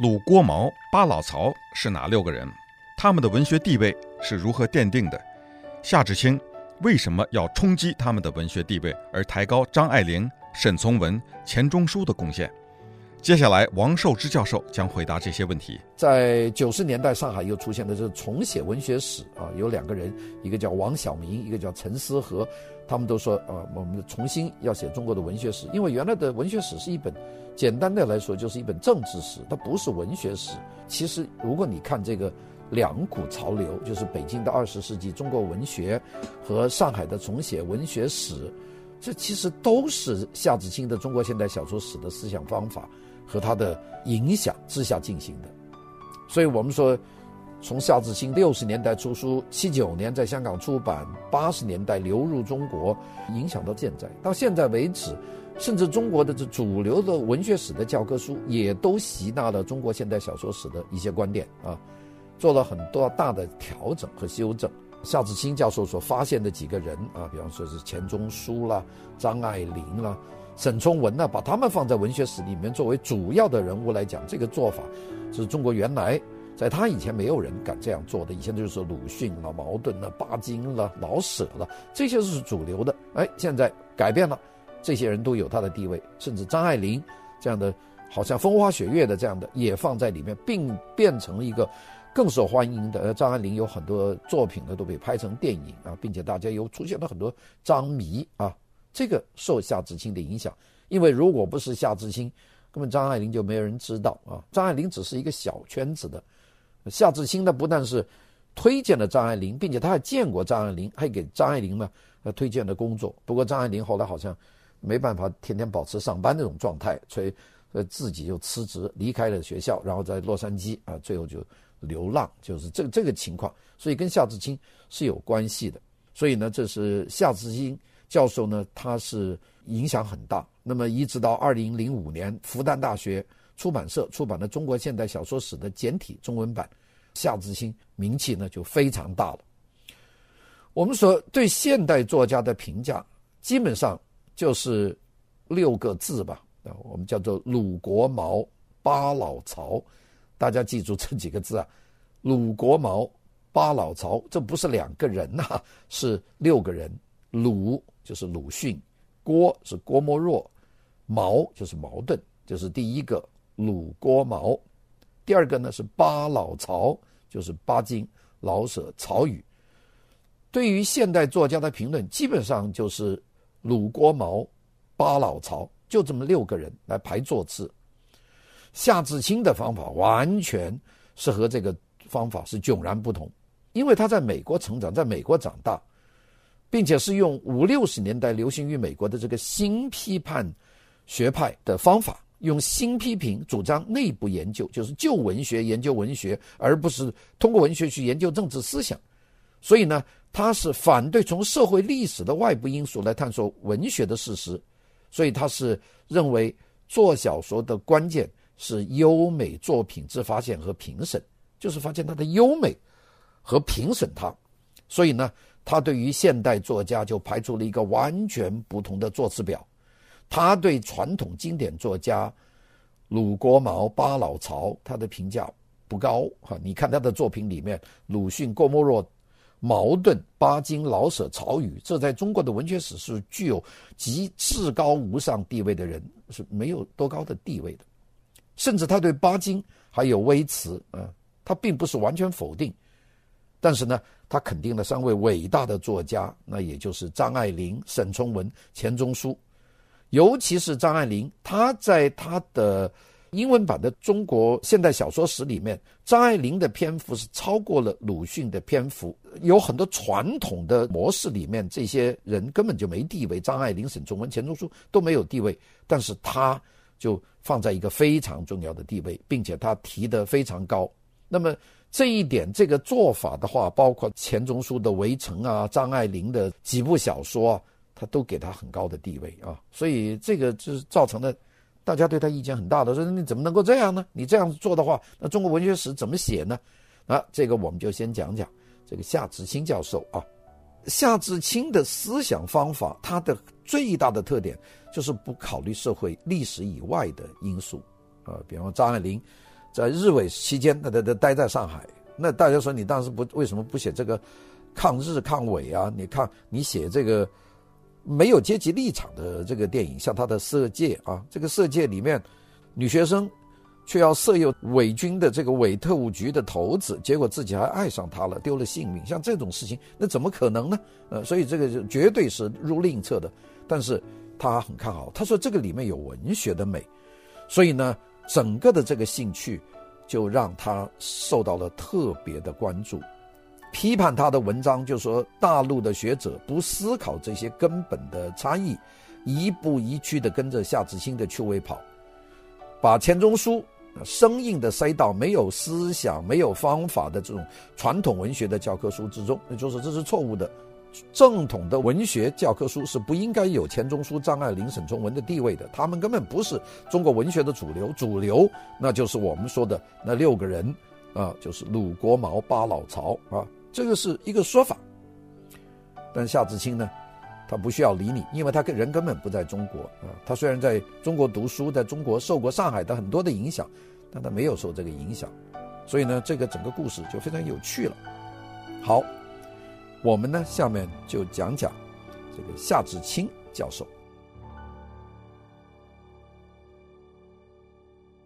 鲁、郭、毛、巴、老、曹是哪六个人？他们的文学地位是如何奠定的？夏志清为什么要冲击他们的文学地位，而抬高张爱玲、沈从文、钱钟书的贡献？接下来，王寿之教授将回答这些问题。在九十年代，上海又出现的是重写文学史啊，有两个人，一个叫王晓明，一个叫陈思和，他们都说啊，我们重新要写中国的文学史，因为原来的文学史是一本，简单的来说就是一本政治史，它不是文学史。其实，如果你看这个两股潮流，就是北京的二十世纪中国文学和上海的重写文学史，这其实都是夏志清的中国现代小说史的思想方法。和他的影响之下进行的，所以我们说，从夏志清六十年代出书，七九年在香港出版，八十年代流入中国，影响到现在，到现在为止，甚至中国的这主流的文学史的教科书也都吸纳了中国现代小说史的一些观点啊，做了很多大的调整和修正。夏志清教授所发现的几个人啊，比方说是钱钟书啦、张爱玲啦。沈从文呢，把他们放在文学史里面作为主要的人物来讲，这个做法是中国原来在他以前没有人敢这样做的。以前就是鲁迅了、茅盾了、巴金了、老舍了，这些是主流的。哎，现在改变了，这些人都有他的地位，甚至张爱玲这样的，好像风花雪月的这样的也放在里面，并变成了一个更受欢迎的。张爱玲有很多作品呢都被拍成电影啊，并且大家又出现了很多张迷啊。这个受夏志清的影响，因为如果不是夏志清，根本张爱玲就没有人知道啊。张爱玲只是一个小圈子的，夏志清呢不但是推荐了张爱玲，并且他还见过张爱玲，还给张爱玲呢呃推荐了工作。不过张爱玲后来好像没办法天天保持上班那种状态，所以呃自己就辞职离开了学校，然后在洛杉矶啊，最后就流浪，就是这这个情况。所以跟夏志清是有关系的。所以呢，这是夏志清。教授呢，他是影响很大。那么一直到二零零五年，复旦大学出版社出版了《中国现代小说史》的简体中文版，夏志清名气呢就非常大了。我们说对现代作家的评价，基本上就是六个字吧，啊，我们叫做鲁国毛巴老曹，大家记住这几个字啊，鲁国毛巴老曹，这不是两个人呐，是六个人，鲁。就是鲁迅，郭是郭沫若，毛就是茅盾，就是第一个鲁郭毛。第二个呢是巴老曹，就是巴金、老舍、曹禺。对于现代作家的评论，基本上就是鲁郭毛、巴老曹，就这么六个人来排座次。夏志清的方法完全是和这个方法是迥然不同，因为他在美国成长，在美国长大。并且是用五六十年代流行于美国的这个新批判学派的方法，用新批评主张内部研究，就是旧文学研究文学，而不是通过文学去研究政治思想。所以呢，他是反对从社会历史的外部因素来探索文学的事实。所以他是认为做小说的关键是优美作品之发现和评审，就是发现它的优美和评审它。所以呢。他对于现代作家就排出了一个完全不同的座次表，他对传统经典作家鲁国毛、巴老曹他的评价不高哈。你看他的作品里面，鲁迅、郭沫若、矛盾、巴金、老舍、曹禺，这在中国的文学史是具有极至高无上地位的人，是没有多高的地位的。甚至他对巴金还有微词啊，他并不是完全否定，但是呢。他肯定了三位伟大的作家，那也就是张爱玲、沈从文、钱钟书。尤其是张爱玲，她在她的英文版的《中国现代小说史》里面，张爱玲的篇幅是超过了鲁迅的篇幅。有很多传统的模式里面，这些人根本就没地位，张爱玲、沈从文、钱钟书都没有地位，但是他就放在一个非常重要的地位，并且他提得非常高。那么。这一点，这个做法的话，包括钱钟书的《围城》啊，张爱玲的几部小说啊，他都给他很高的地位啊。所以这个就是造成了大家对他意见很大的，说你怎么能够这样呢？你这样做的话，那中国文学史怎么写呢？啊，这个我们就先讲讲这个夏志清教授啊。夏志清的思想方法，他的最大的特点就是不考虑社会历史以外的因素啊，比方张爱玲。在日伪期间，他他他待在上海。那大家说你当时不为什么不写这个抗日抗伪啊？你看你写这个没有阶级立场的这个电影，像他的《色戒》啊，这个《色戒》里面女学生却要色诱伪军的这个伪特务局的头子，结果自己还爱上他了，丢了性命。像这种事情，那怎么可能呢？呃，所以这个绝对是入另一册的。但是他很看好，他说这个里面有文学的美，所以呢，整个的这个兴趣。就让他受到了特别的关注，批判他的文章就说大陆的学者不思考这些根本的差异，一步一趋的跟着夏志清的趣味跑，把钱钟书生硬的塞到没有思想、没有方法的这种传统文学的教科书之中，那就是这是错误的。正统的文学教科书是不应该有钱钟书、张爱玲、沈从文的地位的，他们根本不是中国文学的主流。主流那就是我们说的那六个人啊，就是鲁国毛、巴老曹啊，这个是一个说法。但夏志清呢，他不需要理你，因为他跟人根本不在中国啊。他虽然在中国读书，在中国受过上海的很多的影响，但他没有受这个影响，所以呢，这个整个故事就非常有趣了。好。我们呢，下面就讲讲这个夏志清教授。